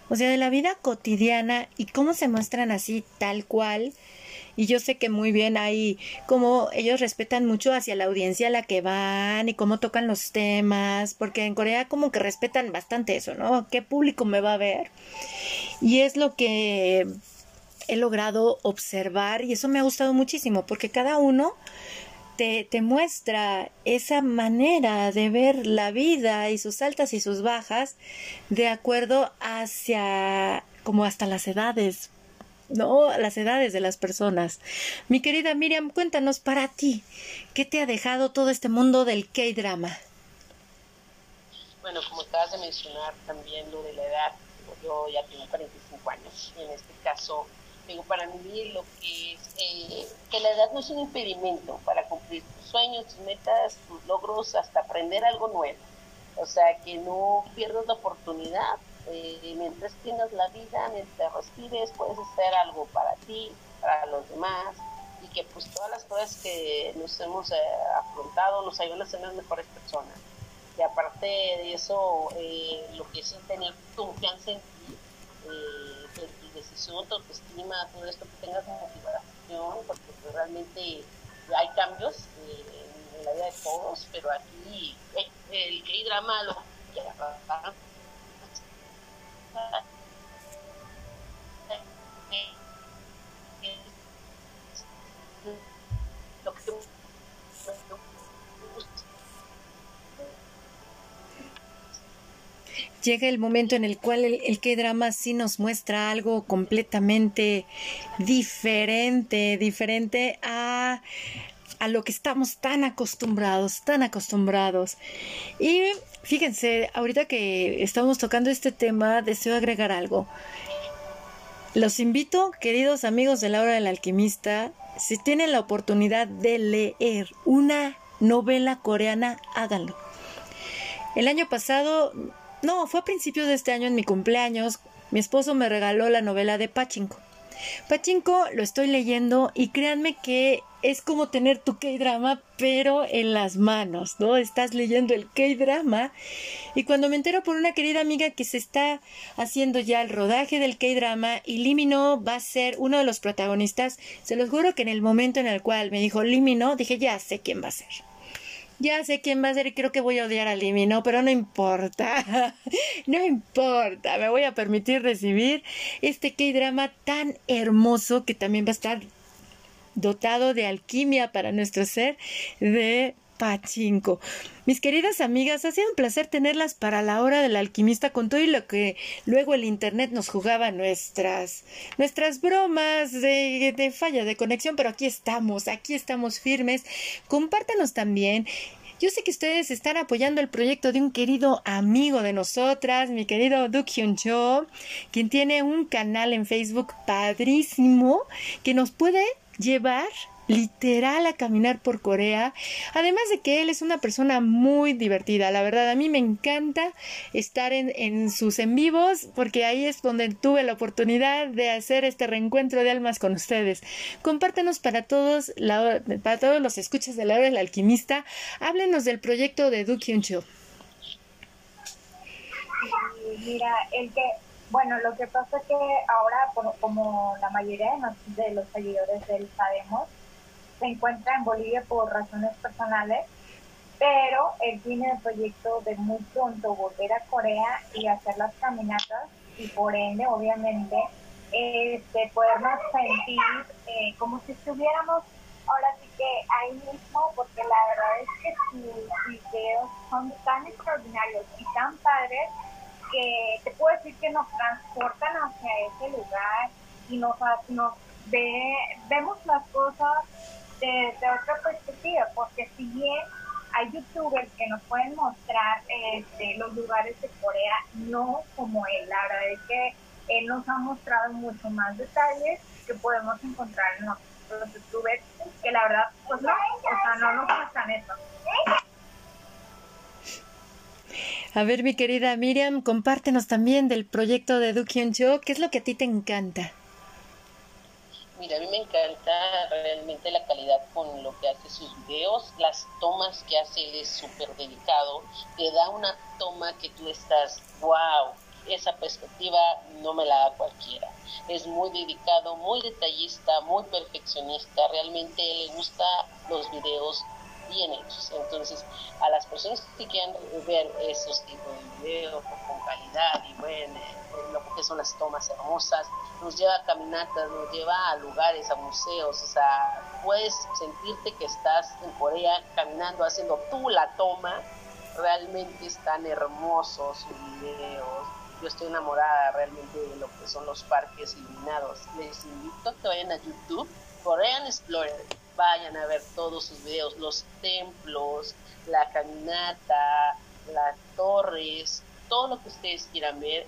o sea, de la vida cotidiana y cómo se muestran así tal cual. Y yo sé que muy bien hay como ellos respetan mucho hacia la audiencia a la que van y cómo tocan los temas, porque en Corea como que respetan bastante eso, ¿no? ¿Qué público me va a ver? Y es lo que he logrado observar y eso me ha gustado muchísimo, porque cada uno te, te, muestra esa manera de ver la vida y sus altas y sus bajas de acuerdo hacia como hasta las edades, ¿no? Las edades de las personas. Mi querida Miriam, cuéntanos para ti, ¿qué te ha dejado todo este mundo del K-drama? Bueno, como acabas de mencionar también lo de la edad, yo ya tengo 45 años y en este caso digo, para mí lo que es eh, que la edad no es un impedimento para cumplir tus sueños, tus metas, tus logros, hasta aprender algo nuevo. O sea, que no pierdas la oportunidad. Eh, mientras tengas la vida, mientras respires, puedes hacer algo para ti, para los demás, y que pues todas las cosas que nos hemos eh, afrontado nos ayudan a ser las mejores personas. y aparte de eso, eh, lo que es tener confianza en ti, decisión, tu autoestima, todo esto, que tengas motivación, porque pues, realmente hay cambios eh, en, la vida de todos, pero aquí el K-drama lo que llega el momento en el cual el, el K-drama sí nos muestra algo completamente diferente, diferente a, a lo que estamos tan acostumbrados, tan acostumbrados. Y fíjense, ahorita que estamos tocando este tema, deseo agregar algo. Los invito, queridos amigos de la hora del alquimista, si tienen la oportunidad de leer una novela coreana, háganlo. El año pasado no, fue a principios de este año en mi cumpleaños. Mi esposo me regaló la novela de Pachinko. Pachinko lo estoy leyendo y créanme que es como tener tu K-drama, pero en las manos, ¿no? Estás leyendo el K-drama. Y cuando me entero por una querida amiga que se está haciendo ya el rodaje del K-drama y Limino va a ser uno de los protagonistas, se los juro que en el momento en el cual me dijo Limino, dije, ya sé quién va a ser. Ya sé quién va a ser y creo que voy a odiar a Limi, ¿no? Pero no importa. no importa. Me voy a permitir recibir este K-drama tan hermoso que también va a estar dotado de alquimia para nuestro ser de Pachinko. Mis queridas amigas, ha sido un placer tenerlas para la hora del alquimista con todo y lo que luego el internet nos jugaba nuestras nuestras bromas de, de falla de conexión, pero aquí estamos, aquí estamos firmes. Compártanos también yo sé que ustedes están apoyando el proyecto de un querido amigo de nosotras, mi querido Duk Hyun Cho, quien tiene un canal en Facebook padrísimo que nos puede llevar literal a caminar por Corea. Además de que él es una persona muy divertida, la verdad, a mí me encanta estar en, en, sus en vivos porque ahí es donde tuve la oportunidad de hacer este reencuentro de almas con ustedes. Compártenos para todos, la, para todos los escuchas de la hora del alquimista, háblenos del proyecto de Du Kyun Cho. Mira, el que bueno, lo que pasa es que ahora, como la mayoría de, los seguidores de él sabemos, se encuentra en Bolivia por razones personales, pero él tiene el proyecto de muy pronto volver a Corea y hacer las caminatas y por ende, obviamente, este, podernos sentir eh, como si estuviéramos ahora sí que ahí mismo, porque la verdad es que sus videos son tan extraordinarios y tan padres que te puedo decir que nos transportan hacia ese lugar y nos, nos vemos las cosas de, otra perspectiva, porque si bien hay youtubers que nos pueden mostrar este, los lugares de Corea, no como él, la verdad es que él nos ha mostrado mucho más detalles que podemos encontrar en los youtubers, que la verdad, pues no, o sea, no nos muestran eso. A ver, mi querida Miriam, compártenos también del proyecto de Du Hyun Cho. ¿Qué es lo que a ti te encanta? Mira, a mí me encanta realmente la calidad con lo que hace sus videos, las tomas que hace, es súper dedicado, te da una toma que tú estás, wow, esa perspectiva no me la da cualquiera. Es muy dedicado, muy detallista, muy perfeccionista, realmente le gusta los videos bien. Entonces, a las personas que quieran ver esos tipos de videos con calidad y bueno, lo que son las tomas hermosas, nos lleva a caminatas, nos lleva a lugares, a museos, o sea, puedes sentirte que estás en Corea caminando, haciendo tú la toma, realmente están hermosos sus videos. Yo estoy enamorada realmente de lo que son los parques iluminados. Les invito a que vayan a YouTube, Korean Explorer, vayan a ver todos sus videos, los templos, la caminata, las torres, todo lo que ustedes quieran ver,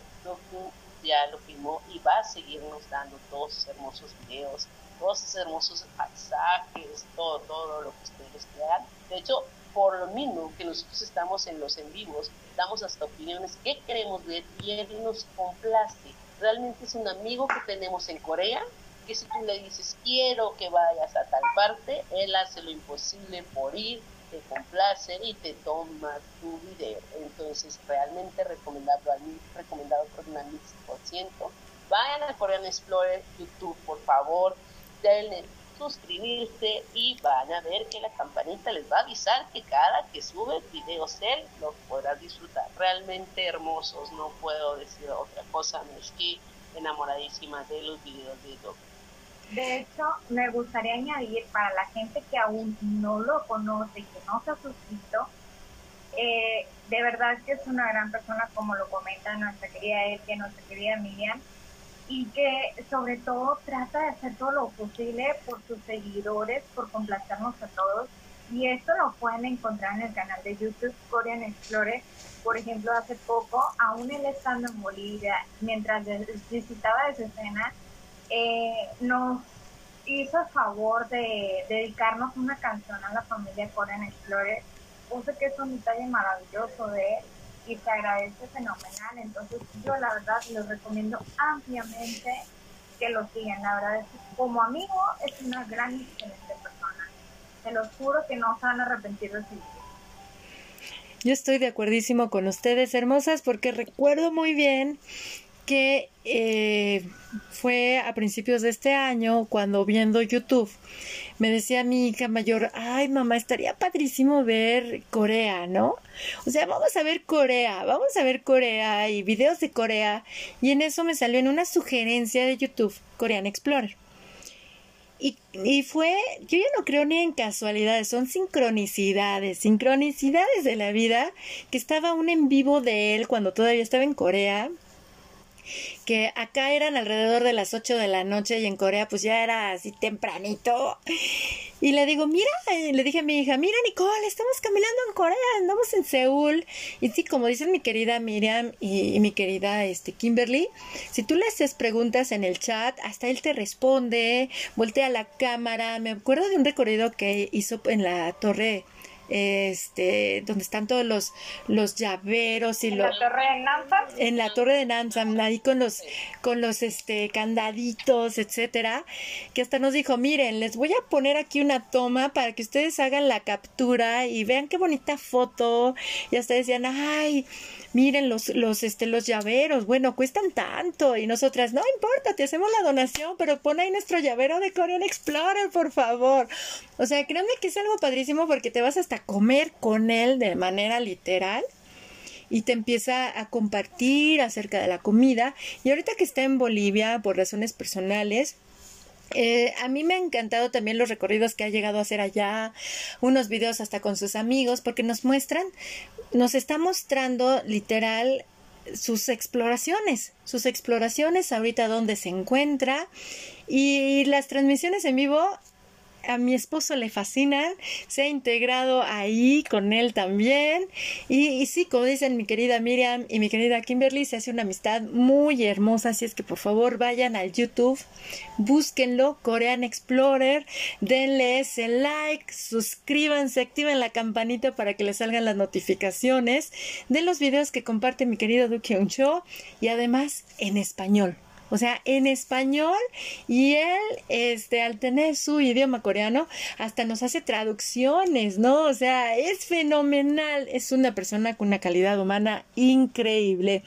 ya lo filmó y va a seguirnos dando todos esos hermosos videos, todos esos hermosos paisajes, todo, todo lo que ustedes quieran. De hecho, por lo mismo que nosotros estamos en los en vivos, damos hasta opiniones que queremos ver y él nos complace. Realmente es un amigo que tenemos en Corea que si tú le dices quiero que vayas a tal parte, él hace lo imposible por ir, te complace y te toma tu video. Entonces, realmente recomendado, recomendado por un ciento. Vayan a Korean Explorer YouTube, por favor, denle suscribirse y van a ver que la campanita les va a avisar que cada que sube videos él los podrás disfrutar. Realmente hermosos, no puedo decir otra cosa, me estoy enamoradísima de los videos de Doc. De hecho, me gustaría añadir para la gente que aún no lo conoce, que no se ha suscrito, eh, de verdad que es una gran persona, como lo comenta nuestra querida Elke, nuestra querida Miriam, y que sobre todo trata de hacer todo lo posible por sus seguidores, por complacernos a todos. Y esto lo pueden encontrar en el canal de YouTube Korean Explorer. Por ejemplo, hace poco, aún él estando en Bolivia, mientras visitaba esa escena, eh, nos hizo el favor de dedicarnos una canción a la familia Korean Explorer. Puse que es un detalle maravilloso de él y se agradece fenomenal. Entonces yo la verdad les recomiendo ampliamente que lo sigan. La verdad es que como amigo es una gran excelente persona. Se los juro que no se van a arrepentir de seguir. Yo estoy de acuerdísimo con ustedes, hermosas, porque recuerdo muy bien que eh, fue a principios de este año cuando viendo YouTube me decía mi hija mayor, ay mamá, estaría padrísimo ver Corea, ¿no? O sea, vamos a ver Corea, vamos a ver Corea y videos de Corea y en eso me salió en una sugerencia de YouTube Korean Explorer. Y, y, fue, yo ya no creo ni en casualidades, son sincronicidades, sincronicidades de la vida, que estaba un en vivo de él cuando todavía estaba en Corea, que acá eran alrededor de las 8 de la noche y en Corea pues ya era así tempranito. Y le digo, mira, le dije a mi hija, mira Nicole, estamos caminando en Corea, andamos en Seúl. Y sí, como dicen mi querida Miriam y, mi querida este, Kimberly, si tú le haces preguntas en el chat, hasta él te responde, voltea la cámara. Me acuerdo de un recorrido que hizo en la torre este donde están todos los los llaveros y ¿En los la torre de en la torre de Nansam ahí con los con los este candaditos etcétera que hasta nos dijo miren les voy a poner aquí una toma para que ustedes hagan la captura y vean qué bonita foto y hasta decían ay miren los, los, este, los llaveros, bueno, cuestan tanto. Y nosotras, no importa, te hacemos la donación, pero pon ahí nuestro llavero de Korean Explorer, por favor. O sea, créanme que es algo padrísimo porque te vas hasta comer con él de manera literal y te empieza a compartir acerca de la comida. Y ahorita que está en Bolivia por razones personales, eh, a mí me ha encantado también los recorridos que ha llegado a hacer allá, unos videos hasta con sus amigos, porque nos muestran, nos está mostrando literal sus exploraciones, sus exploraciones ahorita donde se encuentra y las transmisiones en vivo a mi esposo le fascinan, se ha integrado ahí con él también. Y, sí, como dicen mi querida Miriam y mi querida Kimberly, se hace una amistad muy hermosa. Así es que por favor vayan al YouTube, búsquenlo, Korean Explorer, denle ese like, suscríbanse, activen la campanita para que les salgan las notificaciones de los videos que comparte mi querido Duke Cho y además en español o sea, en español y él, este, al tener su idioma coreano, hasta nos hace traducciones, ¿no? O sea, es fenomenal, es una persona con una calidad humana increíble.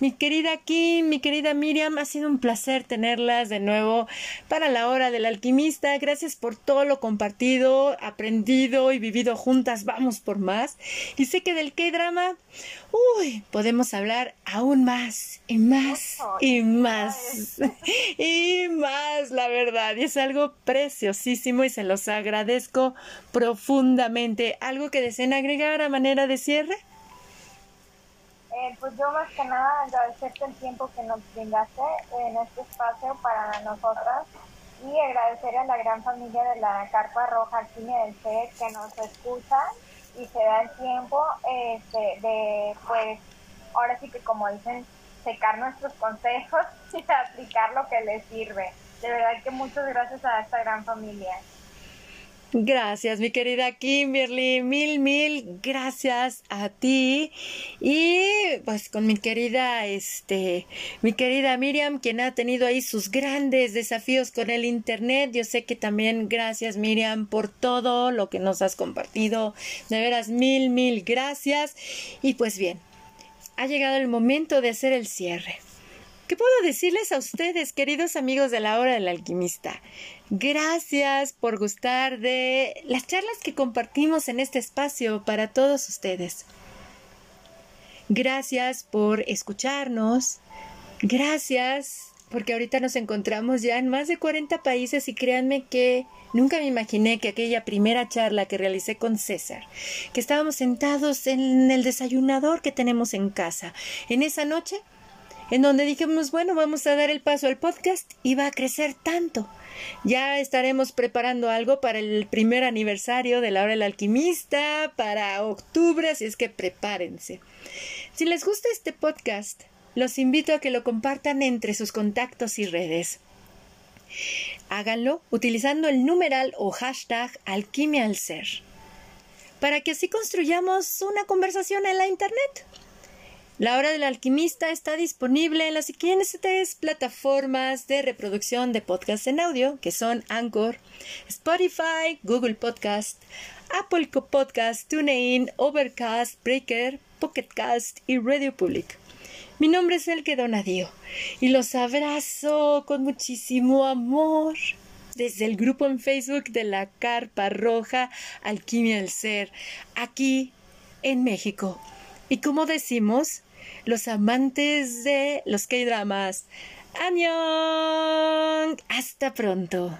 Mi querida Kim, mi querida Miriam, ha sido un placer tenerlas de nuevo para la hora del alquimista. Gracias por todo lo compartido, aprendido y vivido juntas. Vamos por más. Y sé que del K-drama, uy, podemos hablar aún más y más y más y más, la verdad. Y es algo preciosísimo y se los agradezco profundamente. ¿Algo que deseen agregar a manera de cierre? Eh, pues yo más que nada agradecerte el tiempo que nos brindaste en este espacio para nosotras y agradecer a la gran familia de la Carpa Roja aquí del C que nos escucha y se da el tiempo este, de, pues, ahora sí que como dicen, secar nuestros consejos y aplicar lo que les sirve. De verdad que muchas gracias a esta gran familia. Gracias, mi querida Kimberly. Mil, mil gracias a ti. Y pues con mi querida, este, mi querida Miriam, quien ha tenido ahí sus grandes desafíos con el Internet. Yo sé que también gracias, Miriam, por todo lo que nos has compartido. De veras, mil, mil gracias. Y pues bien, ha llegado el momento de hacer el cierre. ¿Qué puedo decirles a ustedes, queridos amigos de la hora del alquimista? Gracias por gustar de las charlas que compartimos en este espacio para todos ustedes. Gracias por escucharnos. Gracias porque ahorita nos encontramos ya en más de 40 países y créanme que nunca me imaginé que aquella primera charla que realicé con César, que estábamos sentados en el desayunador que tenemos en casa, en esa noche en donde dijimos, bueno, vamos a dar el paso al podcast y va a crecer tanto. Ya estaremos preparando algo para el primer aniversario de la hora del alquimista, para octubre, así es que prepárense. Si les gusta este podcast, los invito a que lo compartan entre sus contactos y redes. Háganlo utilizando el numeral o hashtag alquimia al ser, para que así construyamos una conversación en la Internet. La hora del alquimista está disponible en las siguientes plataformas de reproducción de podcast en audio, que son Anchor, Spotify, Google Podcast, Apple Podcast, TuneIn, Overcast, Breaker, Pocketcast y Radio Public. Mi nombre es Elke Donadío y los abrazo con muchísimo amor desde el grupo en Facebook de la Carpa Roja Alquimia del Ser, aquí en México. Y como decimos, los amantes de los K-dramas. ¡Añón! Hasta pronto.